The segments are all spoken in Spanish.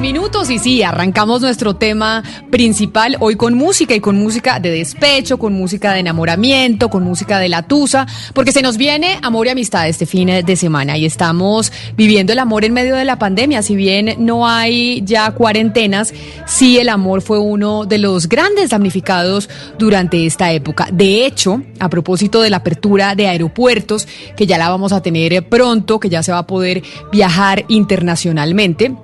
Minutos y sí, arrancamos nuestro tema principal hoy con música y con música de despecho, con música de enamoramiento, con música de la tusa, porque se nos viene amor y amistad este fin de semana y estamos viviendo el amor en medio de la pandemia. Si bien no hay ya cuarentenas, sí el amor fue uno de los grandes damnificados durante esta época. De hecho, a propósito de la apertura de aeropuertos, que ya la vamos a tener pronto, que ya se va a poder viajar internacionalmente,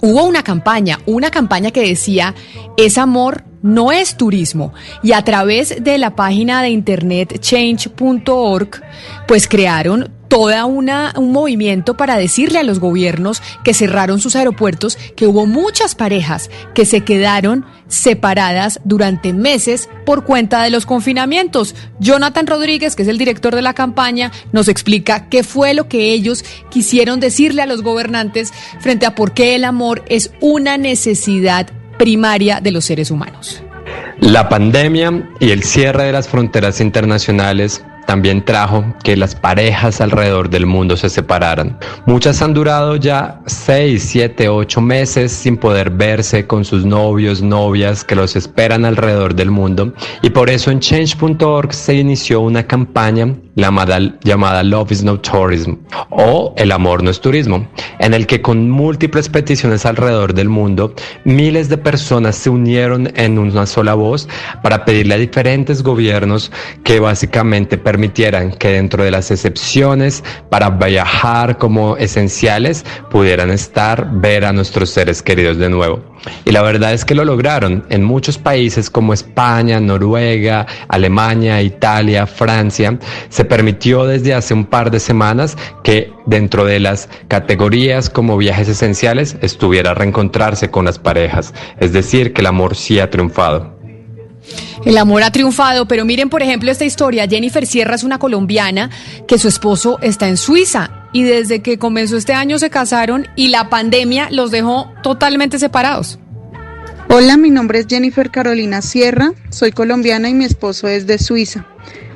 hubo una campaña, una campaña que decía, es amor, no es turismo. Y a través de la página de internet change.org, pues crearon toda una un movimiento para decirle a los gobiernos que cerraron sus aeropuertos que hubo muchas parejas que se quedaron separadas durante meses por cuenta de los confinamientos. Jonathan Rodríguez, que es el director de la campaña, nos explica qué fue lo que ellos quisieron decirle a los gobernantes frente a por qué el amor es una necesidad primaria de los seres humanos. La pandemia y el cierre de las fronteras internacionales también trajo que las parejas alrededor del mundo se separaran. Muchas han durado ya 6, 7, 8 meses sin poder verse con sus novios, novias que los esperan alrededor del mundo y por eso en change.org se inició una campaña llamada, llamada Love is no tourism o El amor no es turismo, en el que con múltiples peticiones alrededor del mundo, miles de personas se unieron en una sola voz para pedirle a diferentes gobiernos que básicamente permitieran que dentro de las excepciones para viajar como esenciales pudieran estar, ver a nuestros seres queridos de nuevo. Y la verdad es que lo lograron en muchos países como España, Noruega, Alemania, Italia, Francia. Se permitió desde hace un par de semanas que dentro de las categorías como viajes esenciales estuviera reencontrarse con las parejas. Es decir, que el amor sí ha triunfado. El amor ha triunfado, pero miren por ejemplo esta historia. Jennifer Sierra es una colombiana que su esposo está en Suiza y desde que comenzó este año se casaron y la pandemia los dejó totalmente separados. Hola, mi nombre es Jennifer Carolina Sierra, soy colombiana y mi esposo es de Suiza.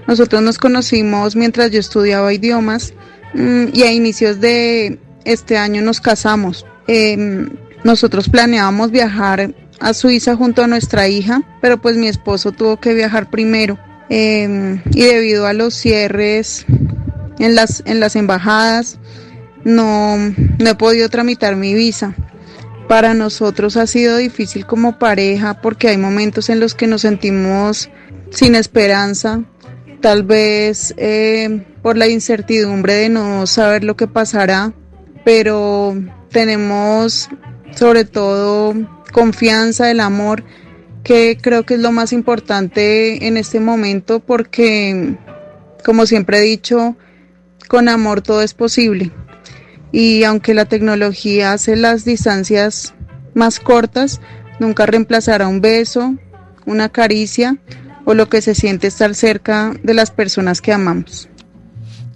Nosotros nos conocimos mientras yo estudiaba idiomas mm, y a inicios de este año nos casamos. Em, nosotros planeábamos viajar a Suiza junto a nuestra hija, pero pues mi esposo tuvo que viajar primero em, y debido a los cierres en las, en las embajadas no, no he podido tramitar mi visa. Para nosotros ha sido difícil como pareja porque hay momentos en los que nos sentimos sin esperanza, tal vez eh, por la incertidumbre de no saber lo que pasará, pero tenemos sobre todo confianza, el amor, que creo que es lo más importante en este momento porque, como siempre he dicho, con amor todo es posible. Y aunque la tecnología hace las distancias más cortas, nunca reemplazará un beso, una caricia o lo que se siente estar cerca de las personas que amamos.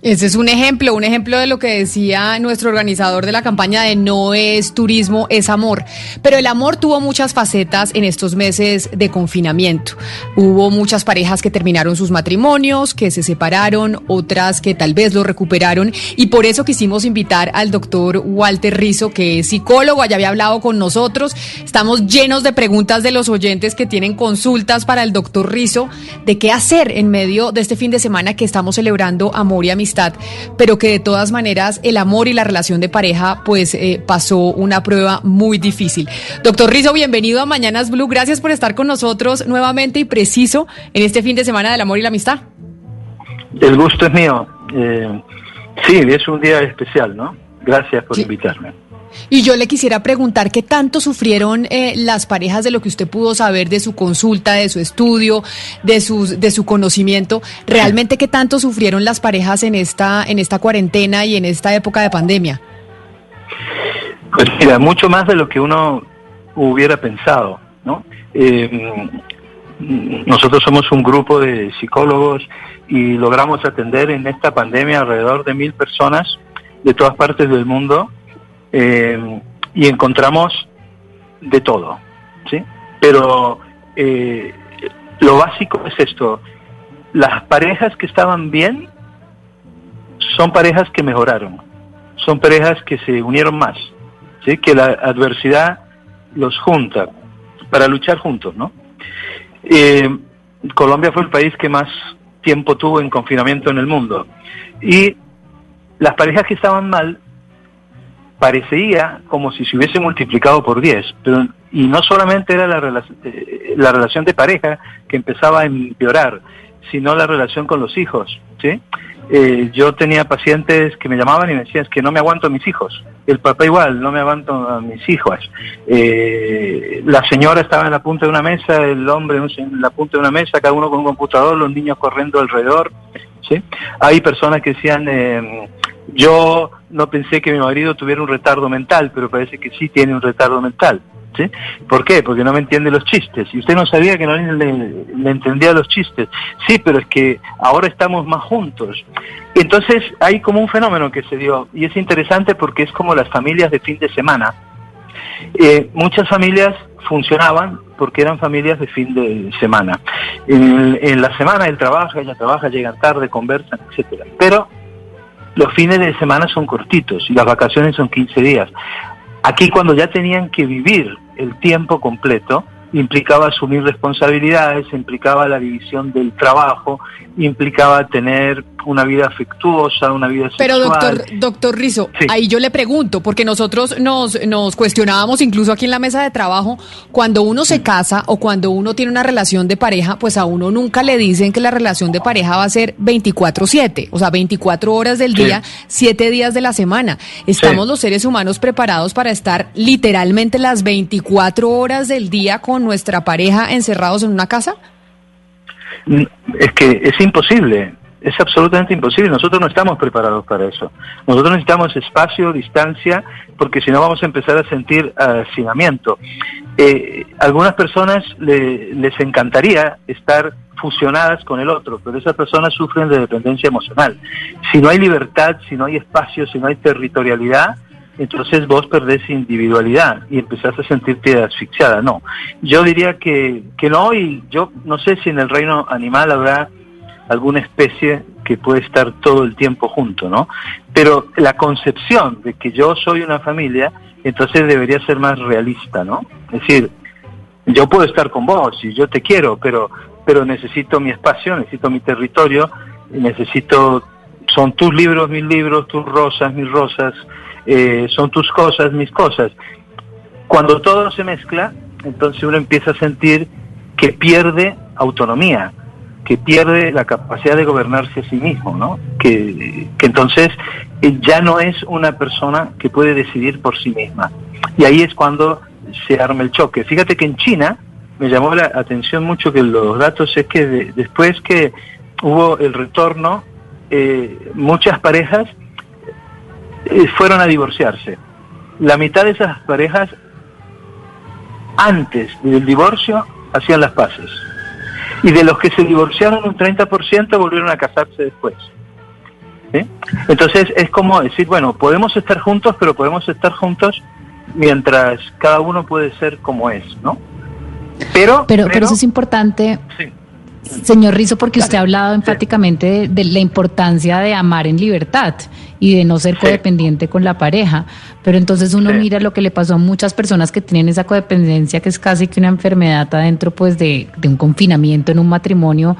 Ese es un ejemplo, un ejemplo de lo que decía nuestro organizador de la campaña de no es turismo, es amor. Pero el amor tuvo muchas facetas en estos meses de confinamiento. Hubo muchas parejas que terminaron sus matrimonios, que se separaron, otras que tal vez lo recuperaron. Y por eso quisimos invitar al doctor Walter Rizo, que es psicólogo, ya había hablado con nosotros. Estamos llenos de preguntas de los oyentes que tienen consultas para el doctor Rizo de qué hacer en medio de este fin de semana que estamos celebrando amor y amistad amistad, pero que de todas maneras el amor y la relación de pareja pues eh, pasó una prueba muy difícil. Doctor Rizo, bienvenido a Mañanas Blue. Gracias por estar con nosotros nuevamente y preciso en este fin de semana del amor y la amistad. El gusto es mío. Eh, sí, es un día especial, ¿no? Gracias por invitarme. Y yo le quisiera preguntar qué tanto sufrieron eh, las parejas de lo que usted pudo saber de su consulta, de su estudio, de sus, de su conocimiento. Realmente qué tanto sufrieron las parejas en esta, en esta cuarentena y en esta época de pandemia. Pues mira, mucho más de lo que uno hubiera pensado, ¿no? Eh, nosotros somos un grupo de psicólogos y logramos atender en esta pandemia alrededor de mil personas de todas partes del mundo eh, y encontramos de todo, ¿sí? Pero eh, lo básico es esto, las parejas que estaban bien son parejas que mejoraron, son parejas que se unieron más, ¿sí? Que la adversidad los junta para luchar juntos, ¿no? Eh, Colombia fue el país que más tiempo tuvo en confinamiento en el mundo. Y las parejas que estaban mal parecía como si se hubiese multiplicado por 10, pero y no solamente era la, eh, la relación de pareja que empezaba a empeorar, sino la relación con los hijos, ¿sí? Eh, yo tenía pacientes que me llamaban y me decían que no me aguanto a mis hijos. El papá igual, no me aguanto a mis hijos. Eh, la señora estaba en la punta de una mesa, el hombre en la punta de una mesa, cada uno con un computador, los niños corriendo alrededor. ¿sí? Hay personas que decían, eh, yo no pensé que mi marido tuviera un retardo mental, pero parece que sí tiene un retardo mental. ¿Sí? ¿Por qué? Porque no me entiende los chistes. Y usted no sabía que no le, entendía los chistes. Sí, pero es que ahora estamos más juntos. Entonces hay como un fenómeno que se dio y es interesante porque es como las familias de fin de semana. Eh, muchas familias funcionaban porque eran familias de fin de semana. En, en la semana él trabaja, ella trabaja, llegan tarde, conversan, etcétera. Pero los fines de semana son cortitos y las vacaciones son 15 días. Aquí cuando ya tenían que vivir el tiempo completo, implicaba asumir responsabilidades, implicaba la división del trabajo, implicaba tener una vida afectuosa, una vida sexual. Pero doctor, doctor Rizo, ahí yo le pregunto, porque nosotros nos, nos cuestionábamos incluso aquí en la mesa de trabajo, cuando uno se casa o cuando uno tiene una relación de pareja, pues a uno nunca le dicen que la relación de pareja va a ser 24/7, o sea, 24 horas del día, 7 días de la semana. ¿Estamos los seres humanos preparados para estar literalmente las 24 horas del día con nuestra pareja encerrados en una casa? Mm, es que es imposible, es absolutamente imposible. Nosotros no estamos preparados para eso. Nosotros necesitamos espacio, distancia, porque si no vamos a empezar a sentir hacinamiento. Eh, algunas personas les encantaría estar fusionadas con el otro, pero esas personas sufren de dependencia emocional. Si no hay libertad, si no hay espacio, si no hay territorialidad, entonces vos perdés individualidad y empezás a sentirte asfixiada. No, yo diría que, que no y yo no sé si en el reino animal habrá alguna especie que puede estar todo el tiempo junto, ¿no? Pero la concepción de que yo soy una familia, entonces debería ser más realista, ¿no? Es decir, yo puedo estar con vos y yo te quiero, pero, pero necesito mi espacio, necesito mi territorio, necesito, son tus libros, mis libros, tus rosas, mis rosas, eh, son tus cosas, mis cosas. Cuando todo se mezcla, entonces uno empieza a sentir que pierde autonomía, que pierde la capacidad de gobernarse a sí mismo, ¿no? Que, entonces eh, ya no es una persona que puede decidir por sí misma. Y ahí es cuando se arma el choque. Fíjate que en China me llamó la atención mucho que los datos es que después que hubo el retorno, eh, muchas parejas eh, fueron a divorciarse. La mitad de esas parejas, antes del divorcio, hacían las paces. Y de los que se divorciaron, un 30% volvieron a casarse después. Entonces es como decir, bueno, podemos estar juntos, pero podemos estar juntos mientras cada uno puede ser como es, ¿no? Pero, pero, pero, eso es importante. Señor Rizo, porque usted ha hablado enfáticamente de, la importancia de amar en libertad y de no ser codependiente con la pareja. Pero entonces uno mira lo que le pasó a muchas personas que tienen esa codependencia, que es casi que una enfermedad adentro pues de, un confinamiento en un matrimonio.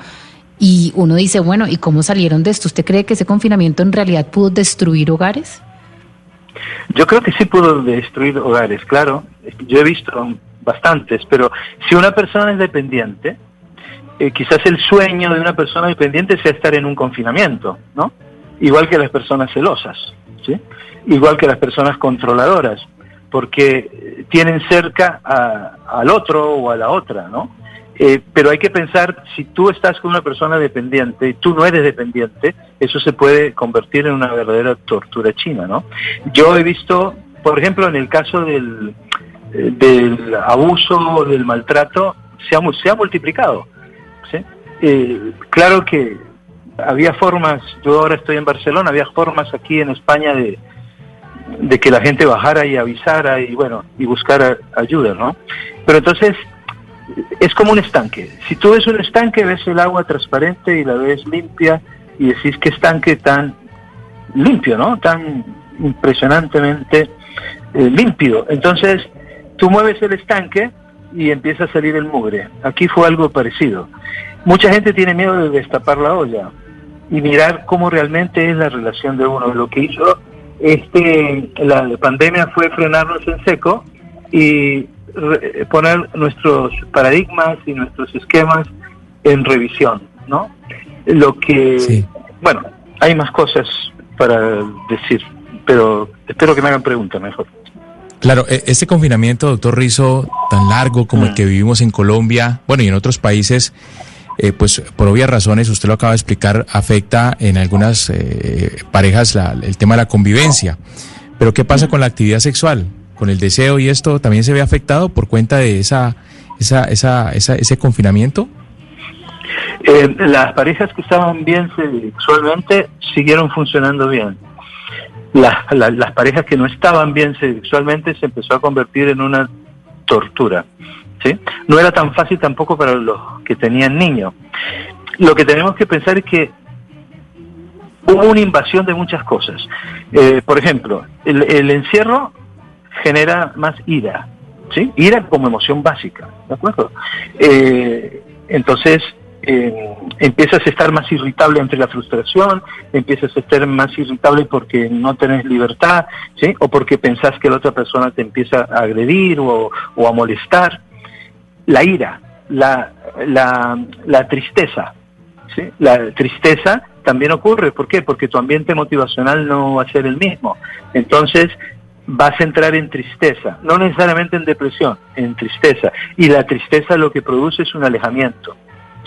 Y uno dice, bueno, ¿y cómo salieron de esto? ¿Usted cree que ese confinamiento en realidad pudo destruir hogares? Yo creo que sí pudo destruir hogares, claro. Yo he visto bastantes, pero si una persona es dependiente, eh, quizás el sueño de una persona dependiente sea estar en un confinamiento, ¿no? Igual que las personas celosas, ¿sí? Igual que las personas controladoras, porque tienen cerca al otro o a la otra, ¿no? Eh, pero hay que pensar, si tú estás con una persona dependiente y tú no eres dependiente, eso se puede convertir en una verdadera tortura china, ¿no? Yo he visto, por ejemplo, en el caso del, eh, del abuso, del maltrato, se ha, se ha multiplicado. Eh, claro que había formas, yo ahora estoy en Barcelona, había formas aquí en España de, que la gente bajara y avisara y bueno, y buscara ayuda, ¿no? Pero entonces es como un estanque. Si tú ves un estanque, ves el agua transparente y la ves limpia y decís que estanque tan limpio, ¿no? Tan impresionantemente eh, límpido. Entonces, tú mueves el estanque y empieza a salir el mugre. Aquí fue algo parecido. Mucha gente tiene miedo de destapar la olla y mirar cómo realmente es la relación de uno. Lo que hizo este la pandemia fue frenarnos en seco y poner nuestros paradigmas y nuestros esquemas en revisión, ¿no? Lo que, bueno, hay más cosas para decir, pero espero que me hagan preguntas mejor. Claro, e, este confinamiento, doctor Rizo, tan largo como el mm. que vivimos en Colombia, bueno, y en otros países, eh, pues por obvias razones, usted lo acaba de explicar, afecta en algunas eh, parejas el tema de la convivencia. Pero ¿qué pasa con la actividad sexual? con el deseo y esto también se ve afectado por cuenta de esa, esa, esa, ese confinamiento? Eh, las parejas que estaban bien sexualmente siguieron funcionando bien. Las, las parejas que no estaban bien sexualmente se empezó a convertir en una tortura. ¿sí? No era tan fácil tampoco para los que tenían niños. Lo que tenemos que pensar es que hubo una invasión de muchas cosas. Eh, por ejemplo, el, el encierro genera más ira, ¿sí? Ira como emoción básica, ¿de acuerdo? Eh, entonces, eh, empiezas a estar más irritable ante la frustración, empiezas a estar más irritable porque no tenés libertad, ¿sí? O porque pensás que la otra persona te empieza a agredir o, a molestar. La ira, la, la, tristeza, ¿sí? La tristeza también ocurre, ¿por qué? Porque tu ambiente motivacional no va a ser el mismo. Entonces, vas a entrar en tristeza, no necesariamente en depresión, en tristeza. Y la tristeza lo que produce es un alejamiento.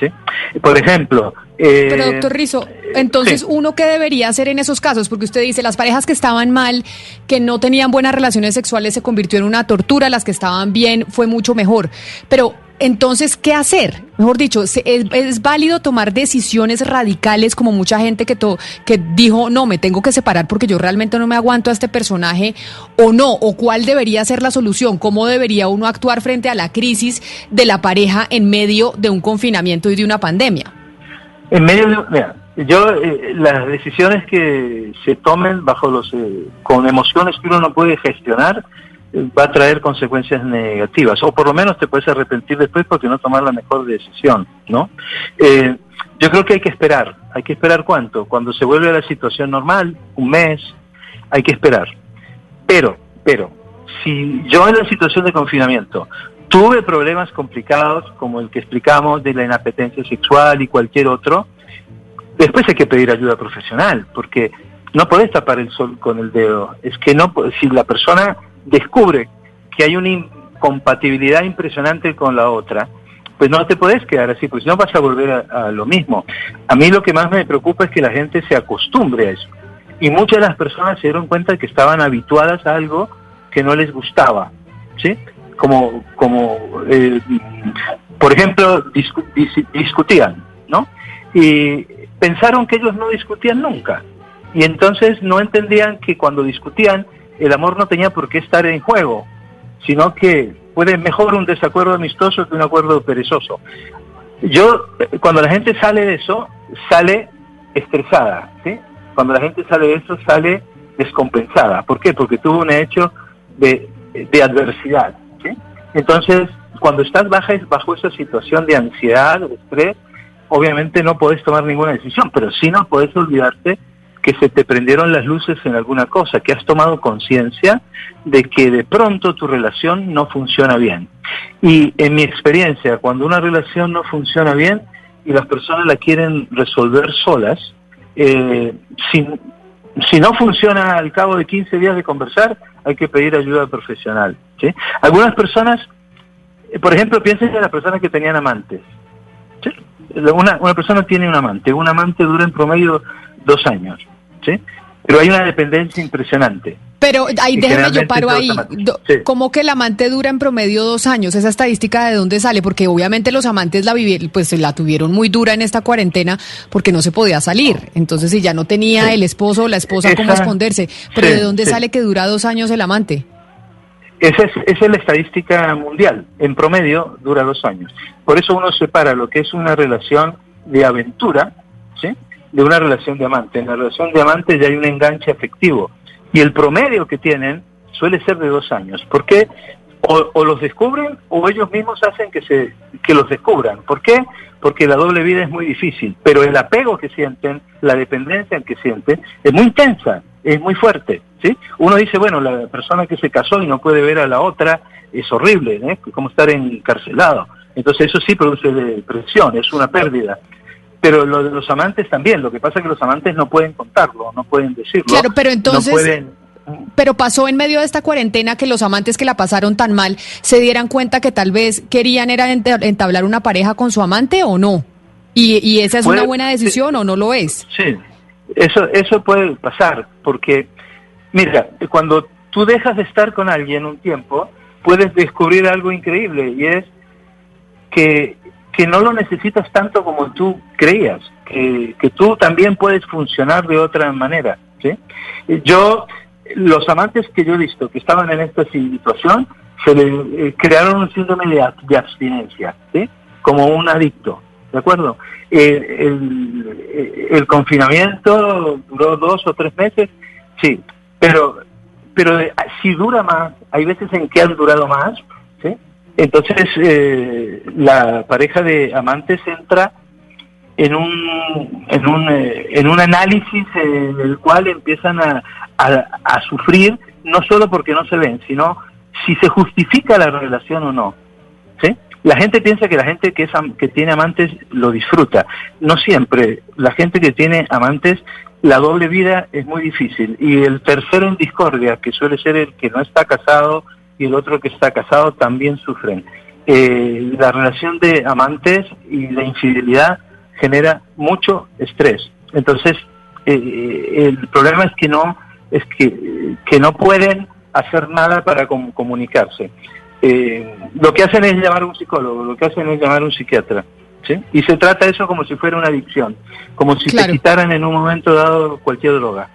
¿Sí? Por ejemplo... Eh, Pero doctor Rizo, entonces uno qué debería hacer en esos casos, porque usted dice, las parejas que estaban mal, que no tenían buenas relaciones sexuales, se convirtió en una tortura, las que estaban bien fue mucho mejor. Pero entonces, ¿qué hacer? Mejor dicho, ¿es, válido tomar decisiones radicales como mucha gente que, que dijo, no, me tengo que separar porque yo realmente no me aguanto a este personaje o no? ¿O cuál debería ser la solución? ¿Cómo debería uno actuar frente a la crisis de la pareja en medio de un confinamiento y de una pandemia? En medio de, mira, yo, eh, las decisiones que se tomen bajo los, eh, con emociones que uno no puede gestionar, va a traer consecuencias negativas, o por lo menos te puedes arrepentir después porque no tomar la mejor decisión, ¿no? Eh, yo creo que hay que esperar, hay que esperar cuánto, cuando se vuelve a la situación normal, un mes, hay que esperar. Pero, pero, si yo en la situación de confinamiento tuve problemas complicados como el que explicamos de la inapetencia sexual y cualquier otro, después hay que pedir ayuda profesional, porque no podés tapar el sol con el dedo. Es que no, si la persona descubre que hay una incompatibilidad impresionante con la otra, pues no te puedes quedar así, pues no vas a volver a, lo mismo. A mí lo que más me preocupa es que la gente se acostumbre a eso. Y muchas de las personas se dieron cuenta que estaban habituadas a algo que no les gustaba, ¿sí? Como, como eh, por ejemplo, discutían, ¿no? Y pensaron que ellos no discutían nunca. Y entonces no entendían que cuando discutían el amor no tenía por qué estar en juego, sino que puede mejor un desacuerdo amistoso que un acuerdo perezoso. Yo, cuando la gente sale de eso, sale estresada, ¿sí? Cuando la gente sale de eso, sale descompensada. ¿Por qué? Porque tuvo un hecho de, adversidad, ¿sí? Entonces, cuando estás baja, bajo esa situación de ansiedad, de estrés, obviamente no podés tomar ninguna decisión, pero sí no podés olvidarte que se te prendieron las luces en alguna cosa, que has tomado conciencia de que de pronto tu relación no funciona bien. Y en mi experiencia, cuando una relación no funciona bien y las personas la quieren resolver solas, eh, si, no funciona al cabo de 15 días de conversar, hay que pedir ayuda profesional. ¿sí? Algunas personas, eh, por ejemplo, piensen en las personas que tenían amantes. Una, una persona tiene un amante, un amante dura en promedio dos años. ¿Sí? Pero hay una dependencia impresionante. Pero ahí déjeme yo paro ahí. ¿Cómo que el amante dura en promedio dos años? ¿Esa estadística de dónde sale? Porque obviamente los amantes la vivieron, pues la tuvieron muy dura en esta cuarentena porque no se podía salir. Entonces, si ya no tenía el esposo o la esposa cómo esconderse. Pero ¿de dónde sale que dura dos años el amante? Esa es, esa es la estadística mundial. En promedio dura dos años. Por eso uno separa lo que es una relación de aventura, ¿sí? De una relación de amante. En la relación de amante ya hay un enganche afectivo y el promedio que tienen suele ser de dos años. ¿Por qué? O, los descubren o ellos mismos hacen que, se, que los descubran. ¿Por qué? Porque la doble vida es muy difícil, pero el apego que sienten, la dependencia que sienten, es muy intensa, es muy fuerte. ¿sí? Uno dice, bueno, la persona que se casó y no puede ver a la otra es horrible, ¿eh? como estar encarcelado. Entonces eso sí produce depresión, es una pérdida pero lo de los amantes también. Lo que pasa es que los amantes no pueden contarlo, no pueden decirlo. Claro, pero entonces. Pero pasó en medio de esta cuarentena que los amantes que la pasaron tan mal se dieran cuenta que tal vez querían era entablar una pareja con su amante o no. Y, y esa es una buena decisión o no lo es. Sí, eso, eso puede pasar porque, mira, cuando tú dejas de estar con alguien un tiempo, puedes descubrir algo increíble y es que que no lo necesitas tanto como tú creías, que, que tú también puedes funcionar de otra manera. ¿sí? Yo, los amantes que yo he visto que estaban en esta situación, se le eh, crearon un síndrome de, abstinencia, ¿sí? como un adicto, ¿de acuerdo? el, el, confinamiento duró dos o tres meses, sí, pero, pero si dura más, hay veces en que han durado más. Entonces, eh, la pareja de amantes entra en un, en un, eh, en un análisis en el cual empiezan a, a, sufrir, no solo porque no se ven, sino si se justifica la relación o no. ¿sí? La gente piensa que la gente que, es, que tiene amantes lo disfruta. No siempre. La gente que tiene amantes, la doble vida es muy difícil. Y el tercero en discordia, que suele ser el que no está casado, y el otro que está casado también sufren. Eh, la relación de amantes y la infidelidad genera mucho estrés. Entonces, eh, el problema es que no es que, que no pueden hacer nada para comunicarse. Eh, lo que hacen es llamar a un psicólogo, lo que hacen es llamar a un psiquiatra. ¿sí? Y se trata eso como si fuera una adicción, como si te quitaran en un momento dado cualquier droga.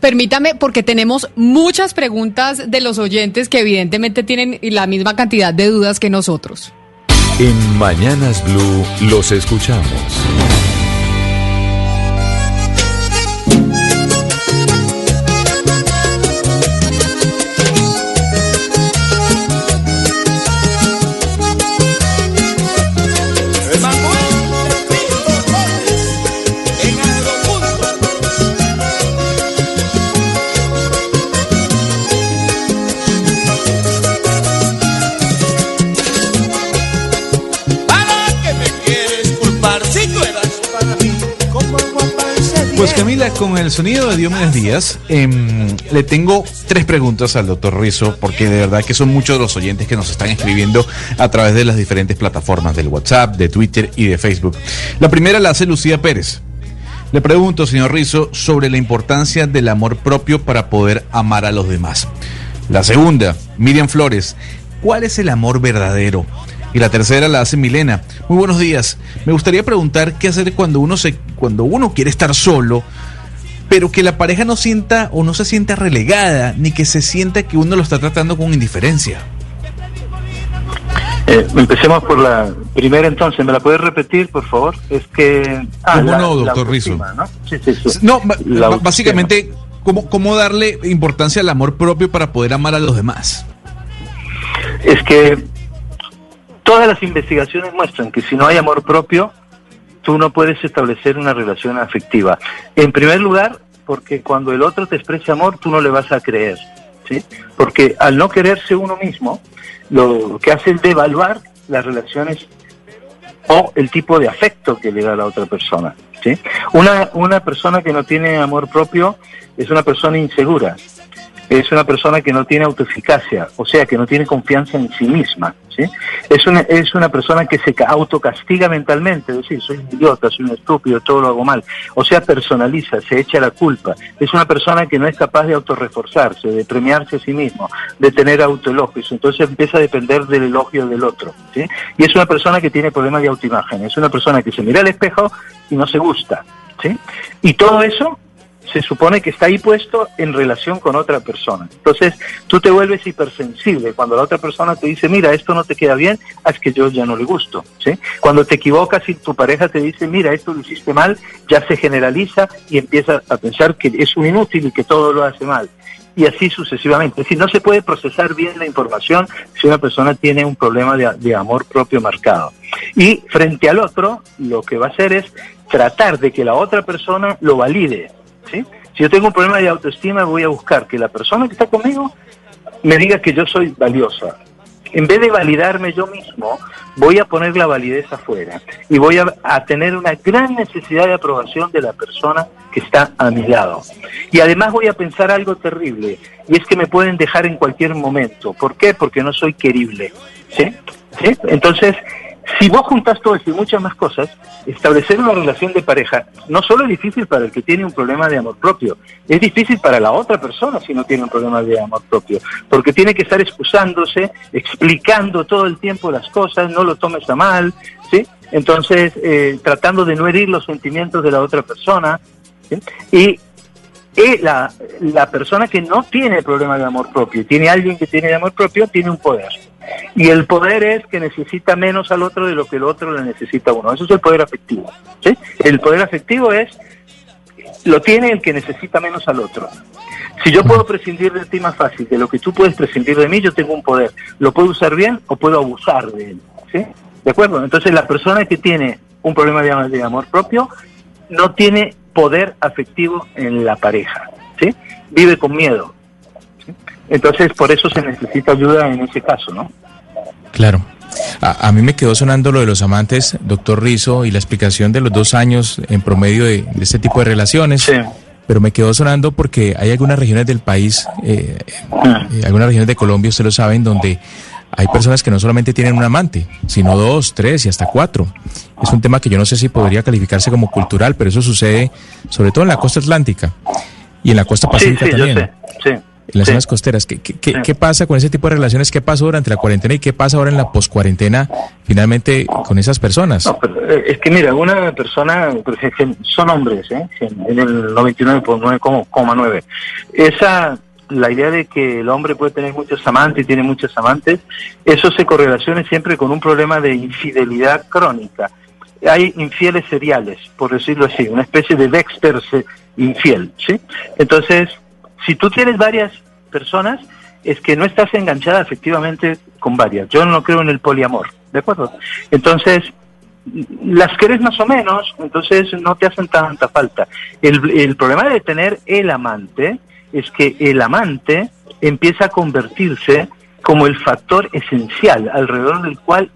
Permítame, porque tenemos muchas preguntas de los oyentes que evidentemente tienen la misma cantidad de dudas que nosotros. En Mañanas Blue los escuchamos. Pues Camila, con el sonido de Diomedes Díaz, em, le tengo tres preguntas al doctor Rizo, porque de verdad que son muchos los oyentes que nos están escribiendo a través de las diferentes plataformas del WhatsApp, de Twitter y de Facebook. La primera la hace Lucía Pérez. Le pregunto, señor Rizo, sobre la importancia del amor propio para poder amar a los demás. La segunda, Miriam Flores, ¿cuál es el amor verdadero? Y la tercera la hace Milena. Muy buenos días. Me gustaría preguntar qué hacer cuando uno se cuando uno quiere estar solo, pero que la pareja no sienta o no se sienta relegada, ni que se sienta que uno lo está tratando con indiferencia. Eh, empecemos por la primera entonces, ¿me la puedes repetir, por favor? Es que... Ah, ¿Cómo no, doctor Rizzo? ¿no? Sí, sí, sí. no básicamente, ¿cómo, ¿cómo darle importancia al amor propio para poder amar a los demás? Es que todas las investigaciones muestran que si no hay amor propio, tú no puedes establecer una relación afectiva. En primer lugar, porque cuando el otro te expresa amor, tú no le vas a creer. ¿sí? Porque al no quererse uno mismo, lo que hace es devaluar las relaciones o el tipo de afecto que le da a la otra persona. ¿sí? Una, una persona que no tiene amor propio es una persona insegura, es una persona que no tiene autoeficacia, o sea, que no tiene confianza en sí misma. ¿Sí? Es, una, es una persona que se autocastiga mentalmente, es decir, soy un idiota, soy un estúpido, todo lo hago mal. O sea, personaliza, se echa la culpa. Es una persona que no es capaz de autorreforzarse, de premiarse a sí mismo, de tener autoelogios. Entonces empieza a depender del elogio del otro. ¿sí? Y es una persona que tiene problemas de autoimagen, es una persona que se mira al espejo y no se gusta. ¿sí? Y todo eso se supone que está ahí puesto en relación con otra persona. Entonces, tú te vuelves hipersensible cuando la otra persona te dice, mira, esto no te queda bien, es que yo ya no le gusto. ¿sí? Cuando te equivocas y tu pareja te dice, mira, esto lo hiciste mal, ya se generaliza y empieza a pensar que es un inútil y que todo lo hace mal. Y así sucesivamente. Es decir, no se puede procesar bien la información si una persona tiene un problema de, de amor propio marcado. Y frente al otro, lo que va a hacer es tratar de que la otra persona lo valide si yo tengo un problema de autoestima, voy a buscar que la persona que está conmigo me diga que yo soy valiosa. En vez de validarme yo mismo, voy a poner la validez afuera y voy a, tener una gran necesidad de aprobación de la persona que está a mi lado. Y además voy a pensar algo terrible, y es que me pueden dejar en cualquier momento. ¿Por qué? Porque no soy querible. ¿Sí? ¿Sí? Entonces, si vos juntas todo esto y muchas más cosas, establecer una relación de pareja no solo es difícil para el que tiene un problema de amor propio, es difícil para la otra persona si no tiene un problema de amor propio, porque tiene que estar excusándose, explicando todo el tiempo las cosas, no lo tomes a mal, ¿sí? Entonces, eh, tratando de no herir los sentimientos de la otra persona, y la, la persona que no tiene problema de amor propio, tiene alguien que tiene de amor propio, tiene un poder. Y el poder es que necesita menos al otro de lo que el otro le necesita a uno. Eso es el poder afectivo. ¿sí? El poder afectivo es, lo tiene el que necesita menos al otro. Si yo puedo prescindir de ti más fácil de lo que tú puedes prescindir de mí, yo tengo un poder. Lo puedo usar bien o puedo abusar de él. ¿sí? ¿De acuerdo? Entonces la persona que tiene un problema de amor propio no tiene poder afectivo en la pareja. ¿sí? Vive con miedo, entonces, por eso se necesita ayuda en ese caso, ¿no? Claro. A, mí me quedó sonando lo de los amantes, doctor Rizo, y la explicación de los dos años en promedio de, este tipo de relaciones. Sí. Pero me quedó sonando porque hay algunas regiones del país, eh, ah. eh, algunas regiones de Colombia, ustedes lo saben, donde hay personas que no solamente tienen un amante, sino dos, tres y hasta cuatro. Es un tema que yo no sé si podría calificarse como cultural, pero eso sucede sobre todo en la costa atlántica y en la costa pacífica sí, sí, también. Yo sé. Sí en las zonas costeras. ¿Qué, qué, qué, pasa con ese tipo de relaciones? ¿Qué pasó durante la cuarentena y qué pasa ahora en la poscuarentena finalmente con esas personas? No, eh, es que mira, una persona, son hombres, ¿eh? en el 99,9. Esa, la idea de que el hombre puede tener muchos amantes y tiene muchos amantes, eso se correlaciona siempre con un problema de infidelidad crónica. Hay infieles seriales, por decirlo así, una especie de Dexter infiel, ¿sí? Entonces, si tú tienes varias personas, es que no estás enganchada efectivamente con varias. Yo no creo en el poliamor, ¿de acuerdo? Entonces, las quieres más o menos, entonces no te hacen tanta falta. El, el problema de tener el amante es que el amante empieza a convertirse como el factor esencial alrededor del cual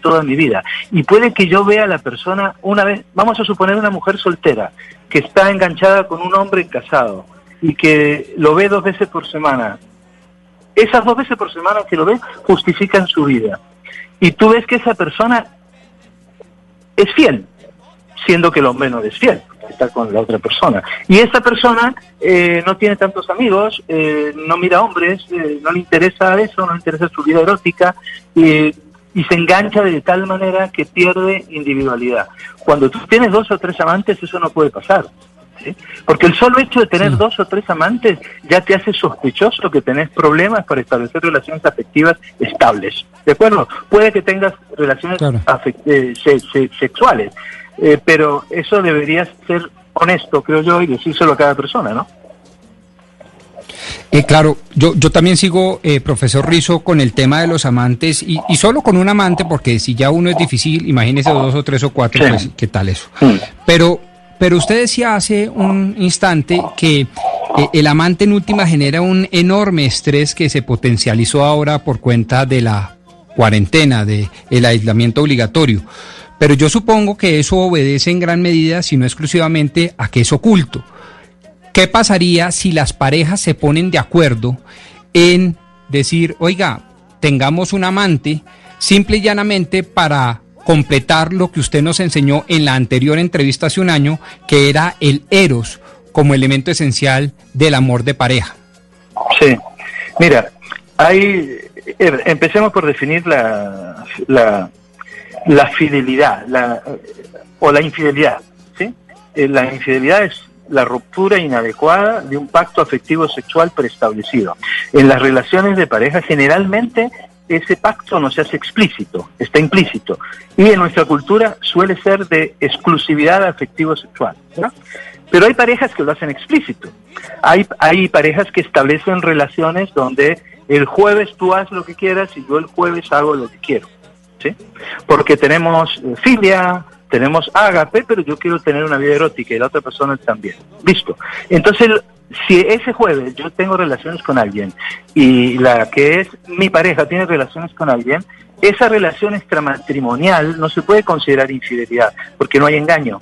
toda mi vida. Y puede que yo vea a la persona una vez, vamos a suponer una mujer soltera, que está enganchada con un hombre casado y que lo ve dos veces por semana, esas dos veces por semana que lo ve justifican su vida. Y tú ves que esa persona es fiel, siendo que el hombre no es fiel, está con la otra persona. Y esa persona eh, no tiene tantos amigos, eh, no mira hombres, eh, no le interesa eso, no le interesa su vida erótica y se engancha de tal manera que pierde individualidad. Cuando tú tienes dos o tres amantes, eso no puede pasar. Porque el solo hecho de tener dos o tres amantes ya te hace sospechoso que tenés problemas para establecer relaciones afectivas estables. ¿De acuerdo? Puede que tengas relaciones eh, sexuales, eh, pero eso debería ser honesto, creo yo, y decírselo a cada persona, ¿no? Eh, claro, yo, yo también sigo, eh, profesor Rizo, con el tema de los amantes y, solo con un amante, porque si ya uno es difícil, imagínese dos o tres o cuatro, pues qué tal eso. Pero, pero usted decía hace un instante que eh, el amante en última genera un enorme estrés que se potencializó ahora por cuenta de la cuarentena, de el aislamiento obligatorio. Pero yo supongo que eso obedece en gran medida, si no exclusivamente, a que es oculto. ¿Qué pasaría si las parejas se ponen de acuerdo en decir, oiga, tengamos un amante, simple y llanamente para completar lo que usted nos enseñó en la anterior entrevista hace un año, que era el eros como elemento esencial del amor de pareja? Sí, mira, hay, er, empecemos por definir la, la, la fidelidad la, o la infidelidad. ¿sí? Eh, la infidelidad es la ruptura inadecuada de un pacto afectivo sexual preestablecido. En las relaciones de pareja generalmente ese pacto no se hace explícito, está implícito. Y en nuestra cultura suele ser de exclusividad afectivo sexual. Pero hay parejas que lo hacen explícito. Hay, hay parejas que establecen relaciones donde el jueves tú haz lo que quieras y yo el jueves hago lo que quiero. ¿sí? Porque tenemos filia, tenemos ágape, pero yo quiero tener una vida erótica y la otra persona también. Listo. Entonces, si ese jueves yo tengo relaciones con alguien y la que es mi pareja tiene relaciones con alguien, esa relación extramatrimonial no se puede considerar infidelidad porque no hay engaño.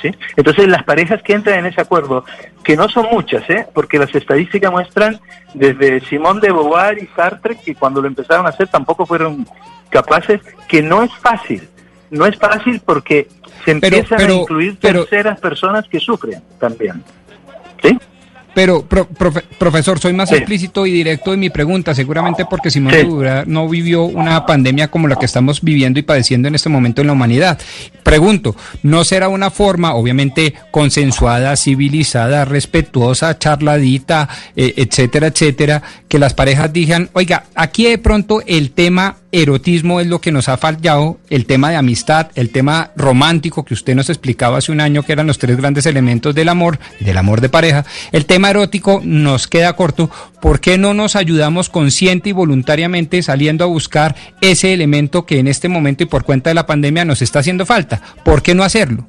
¿Sí? Entonces las parejas que entran en ese acuerdo, que no son muchas, ¿eh? porque las estadísticas muestran desde Simón de Beauvoir y Sartre, que cuando lo empezaron a hacer tampoco fueron capaces, que no es fácil no es fácil porque se empiezan a incluir terceras personas que sufren también. ¿Sí? Pero, profesor, soy más explícito y directo en mi pregunta, seguramente porque Simón sí. no vivió una pandemia como la que estamos viviendo y padeciendo en este momento en la humanidad. Pregunto, ¿no será una forma, obviamente, consensuada, civilizada, respetuosa, charladita, eh, etcétera, etcétera, que las parejas digan, oiga, aquí de pronto el tema erotismo es lo que nos ha fallado, el tema de amistad, el tema romántico que usted nos explicaba hace un año que eran los tres grandes elementos del amor, del amor de pareja, el tema erótico nos queda corto, ¿por qué no nos ayudamos consciente y voluntariamente saliendo a buscar ese elemento que en este momento y por cuenta de la pandemia nos está haciendo falta? ¿Por qué no hacerlo?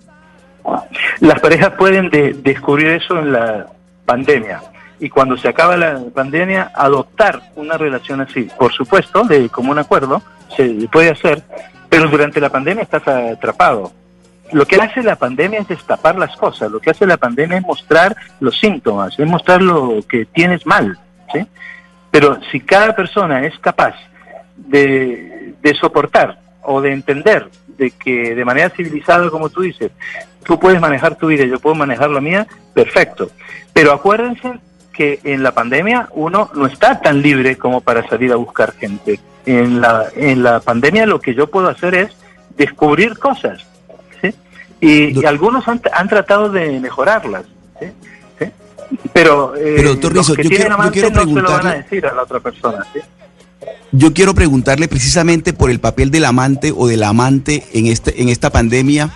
Las parejas pueden descubrir eso en la pandemia y cuando se acaba la pandemia adoptar una relación así. Por supuesto, de común acuerdo, se puede hacer, pero durante la pandemia estás atrapado. Lo que hace la pandemia es destapar las cosas, lo que hace la pandemia es mostrar los síntomas, es mostrar lo que tienes mal. ¿sí? Pero si cada persona es capaz de, de soportar o de entender de que de manera civilizada, como tú dices, tú puedes manejar tu vida, yo puedo manejar la mía, perfecto. Pero acuérdense que en la pandemia uno no está tan libre como para salir a buscar gente. En la, en la pandemia lo que yo puedo hacer es descubrir cosas. ¿sí? Y, algunos han, han, tratado de mejorarlas. ¿sí? Pero, eh, Pero doctor Rizzo, yo quiero, yo quiero preguntarle, a decir a la otra persona. Yo quiero preguntarle precisamente por el papel del amante o del amante en, este, en esta pandemia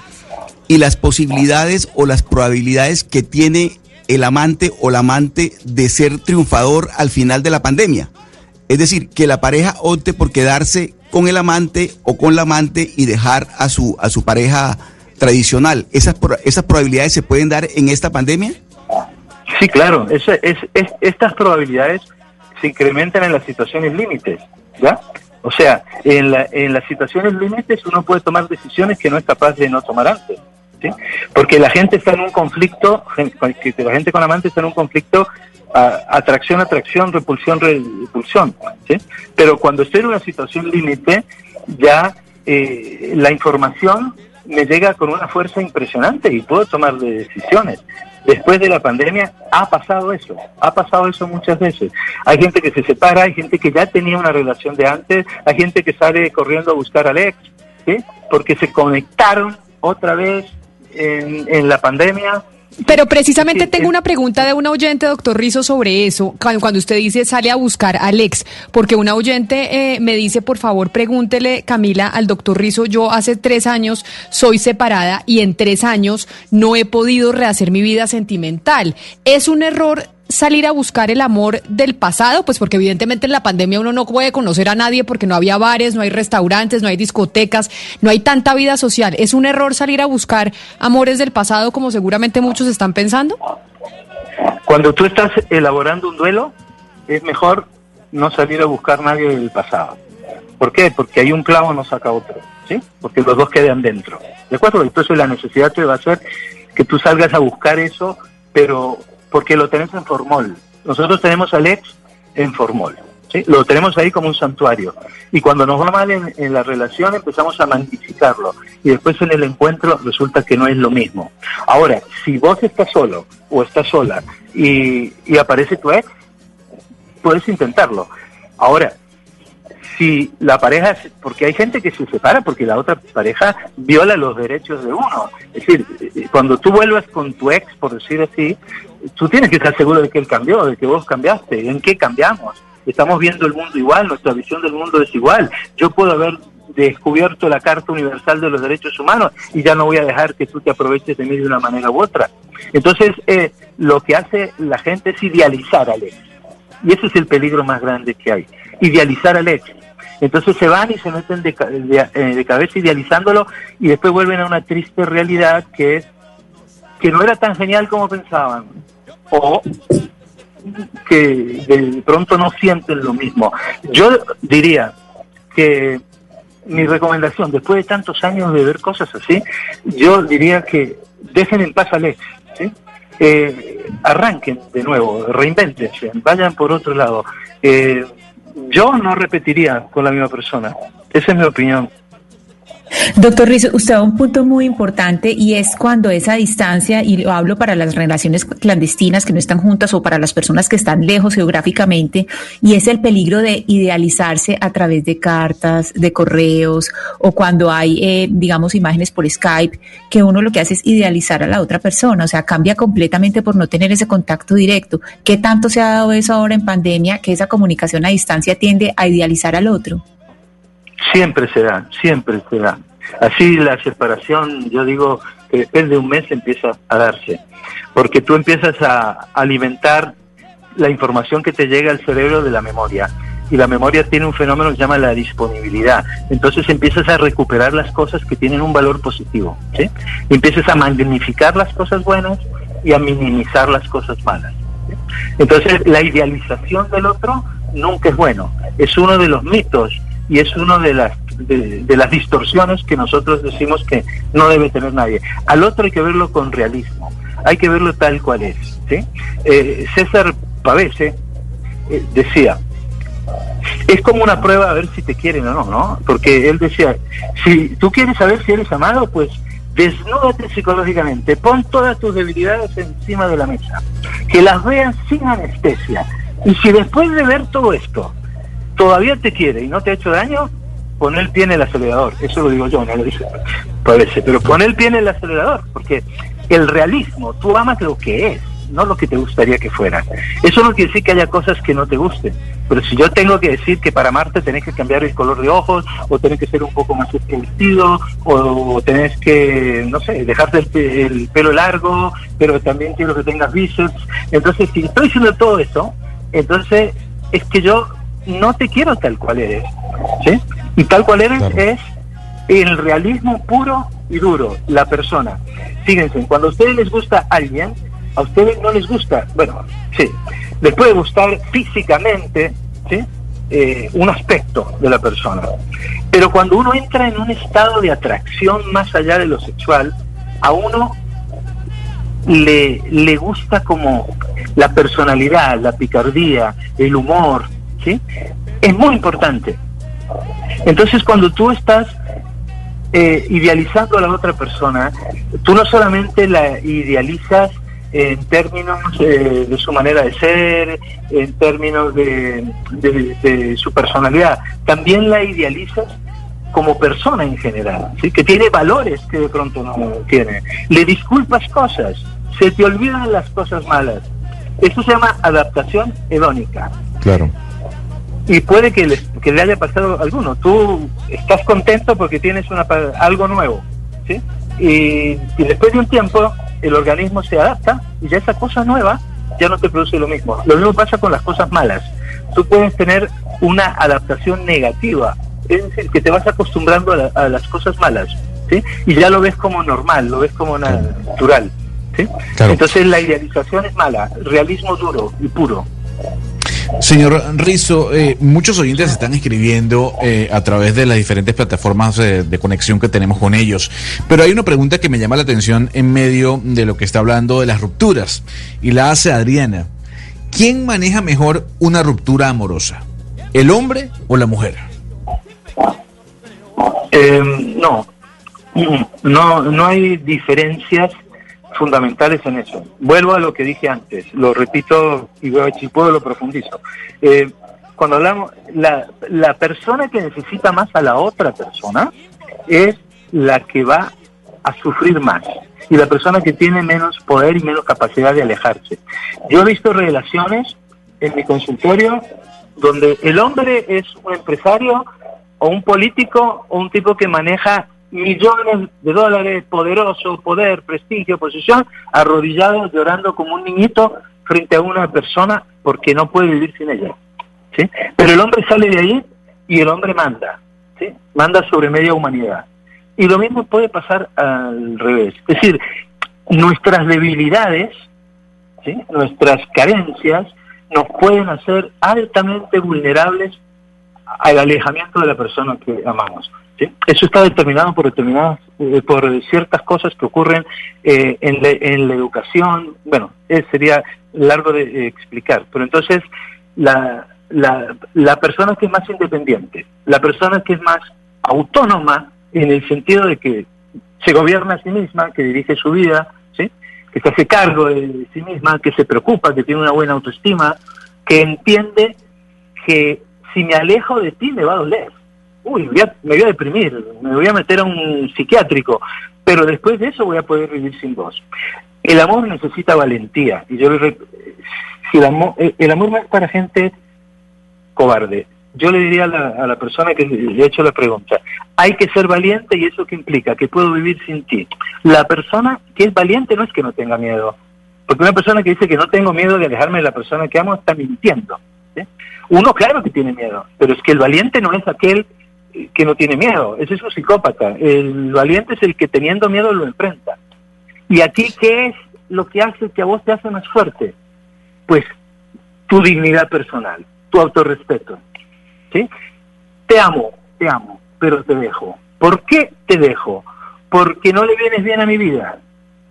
y las posibilidades o las probabilidades que tiene el amante o la amante de ser triunfador al final de la pandemia. Es decir, que la pareja opte por quedarse con el amante o con la amante y dejar a su, a su pareja tradicional. ¿Esas, ¿Esas probabilidades se pueden dar en esta pandemia? Sí, claro. Es, es, estas probabilidades se incrementan en las situaciones límites. ¿ya? O sea, en, la, en las situaciones límites uno puede tomar decisiones que no es capaz de no tomar antes. Porque la gente está en un conflicto, la gente con amante está en un conflicto atracción, atracción, repulsión, repulsión, Pero cuando estoy en una situación límite, ya eh, la información me llega con una fuerza impresionante y puedo tomar decisiones. Después de la pandemia ha pasado eso, ha pasado eso muchas veces. Hay gente que se separa, hay gente que ya tenía una relación de antes, hay gente que sale corriendo a buscar al ex, porque se conectaron otra vez en, la pandemia. Pero precisamente tengo una pregunta de una oyente, doctor Rizo, sobre eso, cuando, usted dice sale a buscar a Alex, porque una oyente eh, me dice, por favor, pregúntele, Camila, al doctor Rizo, yo hace tres años soy separada y en tres años no he podido rehacer mi vida sentimental. ¿Es un error salir a buscar el amor del pasado? Pues porque evidentemente en la pandemia uno no puede conocer a nadie porque no había bares, no hay restaurantes, no hay discotecas, no hay tanta vida social. ¿Es un error salir a buscar amores del pasado como seguramente muchos están pensando? Cuando tú estás elaborando un duelo, es mejor no salir a buscar nadie del pasado. ¿Por qué? Porque hay un clavo no saca otro, ¿sí? Porque los dos quedan dentro. ¿De acuerdo? Entonces la necesidad te va a hacer que tú salgas a buscar eso, pero porque lo tenés en formol. Nosotros tenemos al ex en formol. Lo tenemos ahí como un santuario. Y cuando nos va mal en, la relación empezamos a magnificarlo. Y después en el encuentro resulta que no es lo mismo. Ahora, si vos estás solo o estás sola y, y aparece tu ex, puedes intentarlo. Ahora, si la pareja, porque hay gente que se separa porque la otra pareja viola los derechos de uno. Es decir, eh, cuando tú vuelvas con tu ex, por decir así, tú tienes que estar seguro de que él cambió, de que vos cambiaste. ¿En qué cambiamos? Estamos viendo el mundo igual, nuestra visión del mundo es igual. Yo puedo haber descubierto la Carta Universal de los Derechos Humanos y ya no voy a dejar que tú te aproveches de mí de una manera u otra. Entonces, eh, lo que hace la gente es idealizar al ex. Y ese es el peligro más grande que hay, idealizar al ex. Entonces se van y se meten de, eh, de, cabeza idealizándolo y después vuelven a una triste realidad que es que no era tan genial como pensaban o que de pronto no sienten lo mismo. Yo diría que mi recomendación, después de tantos años de ver cosas así, yo diría que dejen en paz al ex, eh, arranquen de nuevo, reinventense, vayan por otro lado. Eh, yo no repetiría con la misma persona. Esa es mi opinión. Doctor Rizzo, usted da un punto muy importante y es cuando esa distancia, y lo hablo para las relaciones clandestinas que no están juntas o para las personas que están lejos geográficamente, y es el peligro de idealizarse a través de cartas, de correos o cuando hay, eh, digamos, imágenes por Skype, que uno lo que hace es idealizar a la otra persona, o sea, cambia completamente por no tener ese contacto directo. ¿Qué tanto se ha dado eso ahora en pandemia que esa comunicación a distancia tiende a idealizar al otro? Siempre será, siempre será. Así la separación, yo digo que después de un mes empieza a darse, porque tú empiezas a alimentar la información que te llega al cerebro de la memoria. Y la memoria tiene un fenómeno que se llama la disponibilidad. Entonces empiezas a recuperar las cosas que tienen un valor positivo. ¿sí? empiezas a magnificar las cosas buenas y a minimizar las cosas malas. Entonces la idealización del otro nunca es bueno. Es uno de los mitos y es una de las de, las distorsiones que nosotros decimos que no debe tener nadie. Al otro hay que verlo con realismo, hay que verlo tal cual es. ¿sí? Eh, César Pavese eh, decía, es como una prueba a ver si te quieren o no, ¿no? Porque él decía, si tú quieres saber si eres amado, pues desnúdate psicológicamente, pon todas tus debilidades encima de la mesa, que las veas sin anestesia. Y si después de ver todo esto todavía te quiere y no te ha hecho daño, pon el pie en el acelerador. Eso lo digo yo, no lo dice parece, pero pon el pie en el acelerador, porque el realismo, tú amas lo que es, no lo que te gustaría que fuera. Eso no quiere decir que haya cosas que no te gusten, pero si yo tengo que decir que para amarte tenés que cambiar el color de ojos, o tenés que ser un poco más vestido, o tenés que, no sé, dejarte el, el pelo largo, pero también quiero que tengas bíceps. Entonces, si estoy diciendo todo eso, entonces es que yo no te quiero tal cual eres. ¿sí? Y tal cual eres es el realismo puro y duro, la persona. Fíjense, cuando a ustedes les gusta alguien, a ustedes no les gusta, bueno, sí, les puede gustar físicamente, ¿sí? Eh, un aspecto de la persona. Pero cuando uno entra en un estado de atracción más allá de lo sexual, a uno le, le gusta como la personalidad, la picardía, el humor, ¿sí? Es muy importante. Entonces, cuando tú estás eh, idealizando a la otra persona, tú no solamente la idealizas en términos eh, de su manera de ser, en términos de, de, su personalidad, también la idealizas como persona en general, ¿sí? que tiene valores que de pronto no tiene. Le disculpas cosas, se te olvidan las cosas malas. Esto se llama adaptación hedónica. Claro y puede que le, que le haya pasado a alguno. Tú estás contento porque tienes una, algo nuevo, ¿sí? Y, después de un tiempo el organismo se adapta y ya esa cosa nueva ya no te produce lo mismo. Lo mismo pasa con las cosas malas. Tú puedes tener una adaptación negativa, es decir, que te vas acostumbrando a, las cosas malas, ¿sí? Y ya lo ves como normal, lo ves como natural, ¿sí? Entonces la idealización es mala, realismo duro y puro. Señor Rizo, eh, muchos oyentes están escribiendo eh, a través de las diferentes plataformas eh, de conexión que tenemos con ellos, pero hay una pregunta que me llama la atención en medio de lo que está hablando de las rupturas y la hace Adriana. ¿Quién maneja mejor una ruptura amorosa? ¿El hombre o la mujer? no, no, no hay diferencias fundamentales en eso. Vuelvo a lo que dije antes, lo repito y si puedo lo profundizo. Eh, cuando hablamos, la, la persona que necesita más a la otra persona es la que va a sufrir más y la persona que tiene menos poder y menos capacidad de alejarse. Yo he visto relaciones en mi consultorio donde el hombre es un empresario o un político o un tipo que maneja millones de dólares, poderoso, poder, prestigio, posición, arrodillado, llorando como un niñito frente a una persona porque no puede vivir sin ella. ¿sí? Pero el hombre sale de ahí y el hombre manda, ¿sí? manda sobre media humanidad. Y lo mismo puede pasar al revés. Es decir, nuestras debilidades, ¿sí? nuestras carencias, nos pueden hacer altamente vulnerables al alejamiento de la persona que amamos. Eso está determinado por determinadas, eh, por ciertas cosas que ocurren eh, en, la educación. Bueno, eh, sería largo de explicar, pero entonces la, la, la persona que es más independiente, la persona que es más autónoma en el sentido de que se gobierna a sí misma, que dirige su vida, ¿sí? que se hace cargo de sí misma, que se preocupa, que tiene una buena autoestima, que entiende que si me alejo de ti me va a doler uy, me voy a deprimir, me voy a meter a un psiquiátrico, pero después de eso voy a poder vivir sin vos. El amor necesita valentía, y yo le si el amor, eh, el no es para gente cobarde. Yo le diría a la, a persona que le ha hecho la pregunta, hay que ser valiente y eso qué implica, que puedo vivir sin ti. La persona que es valiente no es que no tenga miedo, porque una persona que dice que no tengo miedo de alejarme de la persona que amo está mintiendo. Uno claro que tiene miedo, pero es que el valiente no es aquel que no tiene miedo, ese es un psicópata. El valiente es el que teniendo miedo lo enfrenta. Y aquí, ¿qué es lo que hace que a vos te hace más fuerte? Pues tu dignidad personal, tu autorrespeto. ¿sí? Te amo, te amo, pero te dejo. ¿Por qué te dejo? Porque no le vienes bien a mi vida.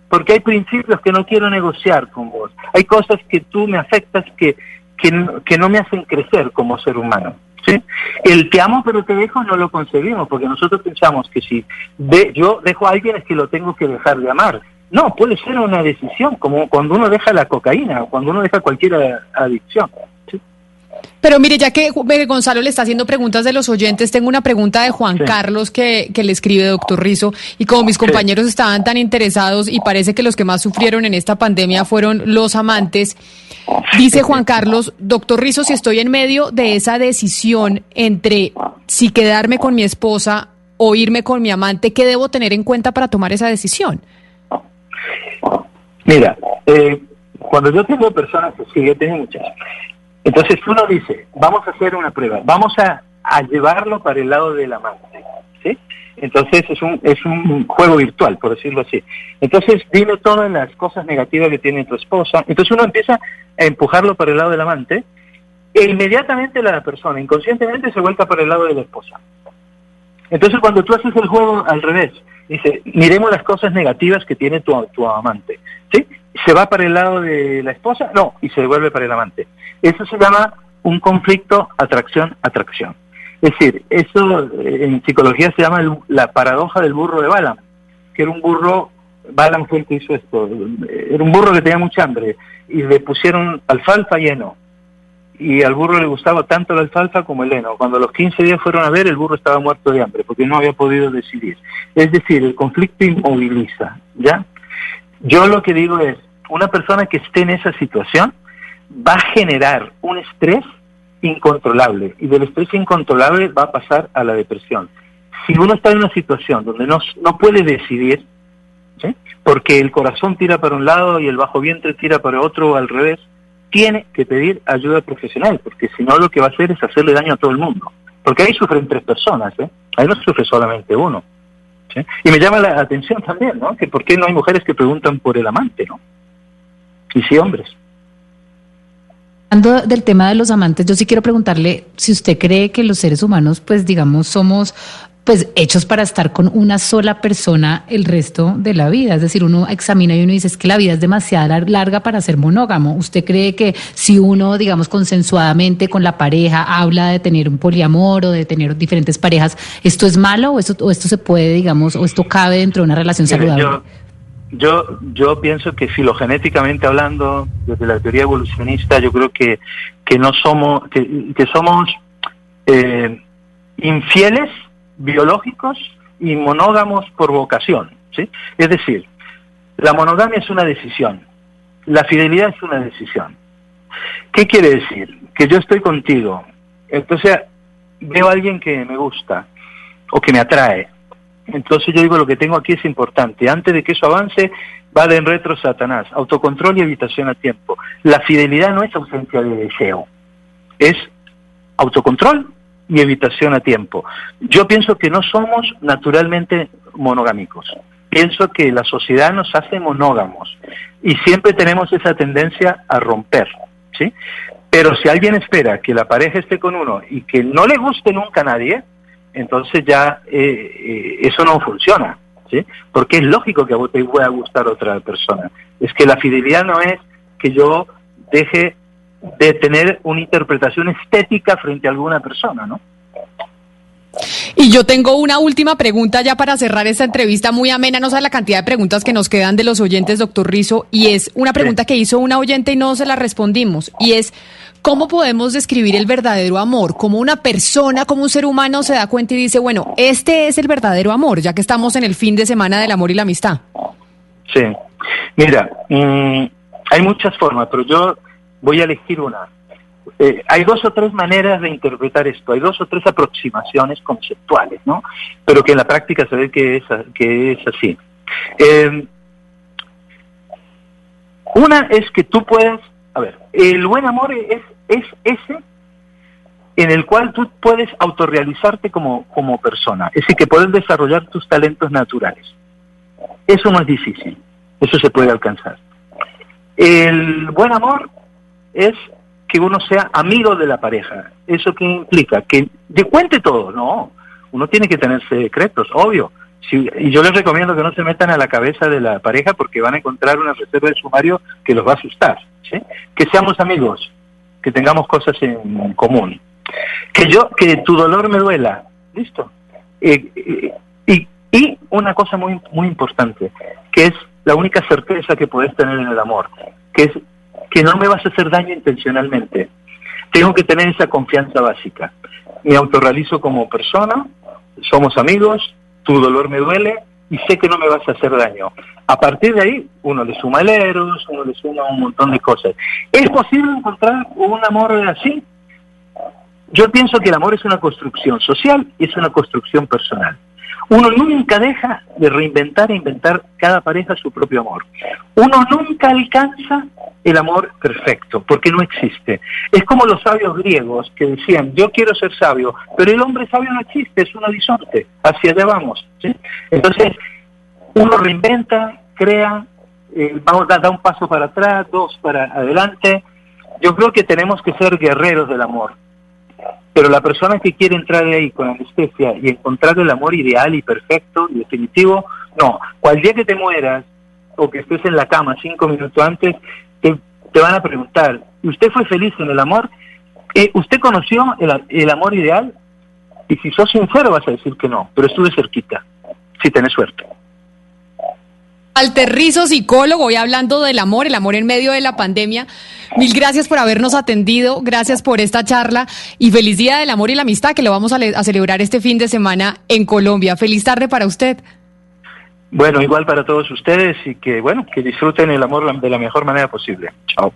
Porque hay principios que no quiero negociar con vos. Hay cosas que tú me afectas que, que, que no me hacen crecer como ser humano. ¿Sí? El te amo pero te dejo no lo concebimos, porque nosotros pensamos que si de, yo dejo a alguien es que lo tengo que dejar de amar. No, puede ser una decisión, como cuando uno deja la cocaína o cuando uno deja cualquier adicción. Pero mire, ya que Gonzalo le está haciendo preguntas de los oyentes, tengo una pregunta de Juan Carlos que, que, le escribe, doctor Rizo, y como mis compañeros estaban tan interesados y parece que los que más sufrieron en esta pandemia fueron los amantes, dice Juan Carlos, doctor Rizo, si estoy en medio de esa decisión entre si quedarme con mi esposa o irme con mi amante, ¿qué debo tener en cuenta para tomar esa decisión? Mira, eh, cuando yo tengo personas, sí, yo tengo muchas, entonces uno dice, vamos a hacer una prueba, vamos a, llevarlo para el lado del amante, ¿sí? Entonces es un, es un juego virtual, por decirlo así. Entonces dime todas las cosas negativas que tiene tu esposa. Entonces uno empieza a empujarlo para el lado del amante e inmediatamente la persona inconscientemente se vuelca para el lado de la esposa. Entonces cuando tú haces el juego al revés, dice, miremos las cosas negativas que tiene tu, tu amante, ¿sí? ¿Se va para el lado de la esposa? No, y se devuelve para el amante. Eso se llama un conflicto atracción-atracción. Es decir, eso eh, en psicología se llama la paradoja del burro de Balaam, que era un burro, Balaam fue el que hizo esto, era un burro que tenía mucha hambre y le pusieron alfalfa y heno. Y al burro le gustaba tanto la alfalfa como el heno. Cuando los 15 días fueron a ver, el burro estaba muerto de hambre porque no había podido decidir. Es decir, el conflicto inmoviliza, ¿ya? Yo lo que digo es, una persona que esté en esa situación va a generar un estrés incontrolable y del estrés incontrolable va a pasar a la depresión. Si uno está en una situación donde no, no puede decidir, porque el corazón tira para un lado y el bajo vientre tira para otro o al revés, tiene que pedir ayuda profesional, porque si no lo que va a hacer es hacerle daño a todo el mundo. Porque ahí sufren tres personas, ¿eh? ahí no sufre solamente uno. Y me llama la atención también, ¿no? Que por qué no hay mujeres que preguntan por el amante, ¿no? Y sí hombres. Hablando del tema de los amantes, yo sí quiero preguntarle si usted cree que los seres humanos, pues digamos, somos pues hechos para estar con una sola persona el resto de la vida. Es decir, uno examina y uno dice es que la vida es demasiado larga para ser monógamo. ¿Usted cree que si uno, digamos, consensuadamente con la pareja habla de tener un poliamor o de tener diferentes parejas, esto es malo o esto, o esto se puede, digamos, o esto cabe dentro de una relación saludable? Yo, yo, pienso que filogenéticamente hablando, desde la teoría evolucionista, yo creo que, que no somos, que, que somos eh, infieles biológicos y monógamos por vocación. ¿sí? Es decir, la monogamia es una decisión, la fidelidad es una decisión. ¿Qué quiere decir? Que yo estoy contigo, entonces veo a alguien que me gusta o que me atrae. Entonces yo digo, lo que tengo aquí es importante. Antes de que eso avance, va de en retro Satanás. Autocontrol y evitación a tiempo. La fidelidad no es ausencia de deseo, es autocontrol y evitación a tiempo. Yo pienso que no somos naturalmente monogámicos. Pienso que la sociedad nos hace monógamos y siempre tenemos esa tendencia a romper, ¿sí? Pero si alguien espera que la pareja esté con uno y que no le guste nunca a nadie, entonces ya eh, eh, eso no funciona, ¿sí? Porque es lógico que a vos te pueda gustar otra persona. Es que la fidelidad no es que yo deje de tener una interpretación estética frente a alguna persona, ¿no? Y yo tengo una última pregunta ya para cerrar esta entrevista muy amena, no sé la cantidad de preguntas que nos quedan de los oyentes, doctor Rizo, y es una pregunta que hizo una oyente y no se la respondimos, y es, ¿cómo podemos describir el verdadero amor? ¿Cómo una persona, como un ser humano se da cuenta y dice, bueno, este es el verdadero amor, ya que estamos en el fin de semana del amor y la amistad? Sí, mira, mm, hay muchas formas, pero yo voy a elegir una. Eh, hay dos o tres maneras de interpretar esto, hay dos o tres aproximaciones conceptuales, ¿no? Pero que en la práctica se ve que es, que es así. Eh, una es que tú puedes, a ver, el buen amor es, es ese en el cual tú puedes autorrealizarte como, como persona, es decir, que puedes desarrollar tus talentos naturales. Eso no es difícil, eso se puede alcanzar. El buen amor es que uno sea amigo de la pareja. ¿Eso qué implica? Que de cuente todo, no. Uno tiene que tener secretos, obvio. y yo les recomiendo que no se metan a la cabeza de la pareja porque van a encontrar una reserva de sumario que los va a asustar. Que seamos amigos, que tengamos cosas en común. Que yo, que tu dolor me duela, listo. Eh, eh, y, y una cosa muy, muy importante, que es la única certeza que puedes tener en el amor, que es que no me vas a hacer daño intencionalmente. Tengo que tener esa confianza básica. Me autorrealizo como persona, somos amigos, tu dolor me duele y sé que no me vas a hacer daño. A partir de ahí, uno le suma eros, uno le suma un montón de cosas. ¿Es posible encontrar un amor así? Yo pienso que el amor es una construcción social y es una construcción personal. Uno nunca deja de reinventar e inventar cada pareja su propio amor. Uno nunca alcanza el amor perfecto, porque no existe. Es como los sabios griegos que decían, yo quiero ser sabio, pero el hombre sabio no existe, es un horizonte, hacia allá vamos. Entonces, uno reinventa, crea, eh, vamos, da, da un paso para atrás, dos para adelante. Yo creo que tenemos que ser guerreros del amor. Pero la persona que quiere entrar ahí con anestesia y encontrar el amor ideal y perfecto y definitivo, no. Cual día que te mueras o que estés en la cama cinco minutos antes, te, van a preguntar, ¿usted fue feliz en el amor? Eh, ¿Usted conoció el, el amor ideal? Y si sos sincero vas a decir que no, pero estuve cerquita, si tenés suerte. Alterrizo, psicólogo, hoy hablando del amor, el amor en medio de la pandemia. Mil gracias por habernos atendido, gracias por esta charla y feliz día del amor y la amistad que lo vamos a celebrar este fin de semana en Colombia. Feliz tarde para usted. Bueno, igual para todos ustedes y que, bueno, que disfruten el amor de la mejor manera posible. Chao.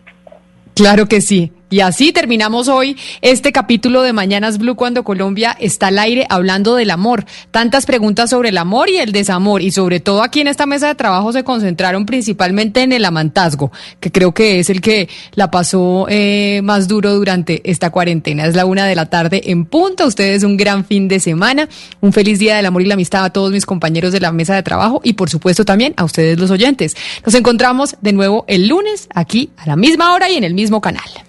Claro que sí. Y así terminamos hoy este capítulo de Mañanas Blue cuando Colombia está al aire hablando del amor. Tantas preguntas sobre el amor y el desamor y sobre todo aquí en esta mesa de trabajo se concentraron principalmente en el amantazgo, que creo que es el que la pasó eh, más duro durante esta cuarentena. Es la una de la tarde en punto. Ustedes un gran fin de semana. Un feliz día del amor y la amistad a todos mis compañeros de la mesa de trabajo y por supuesto también a ustedes los oyentes. Nos encontramos de nuevo el lunes aquí a la misma hora y en el mismo canal.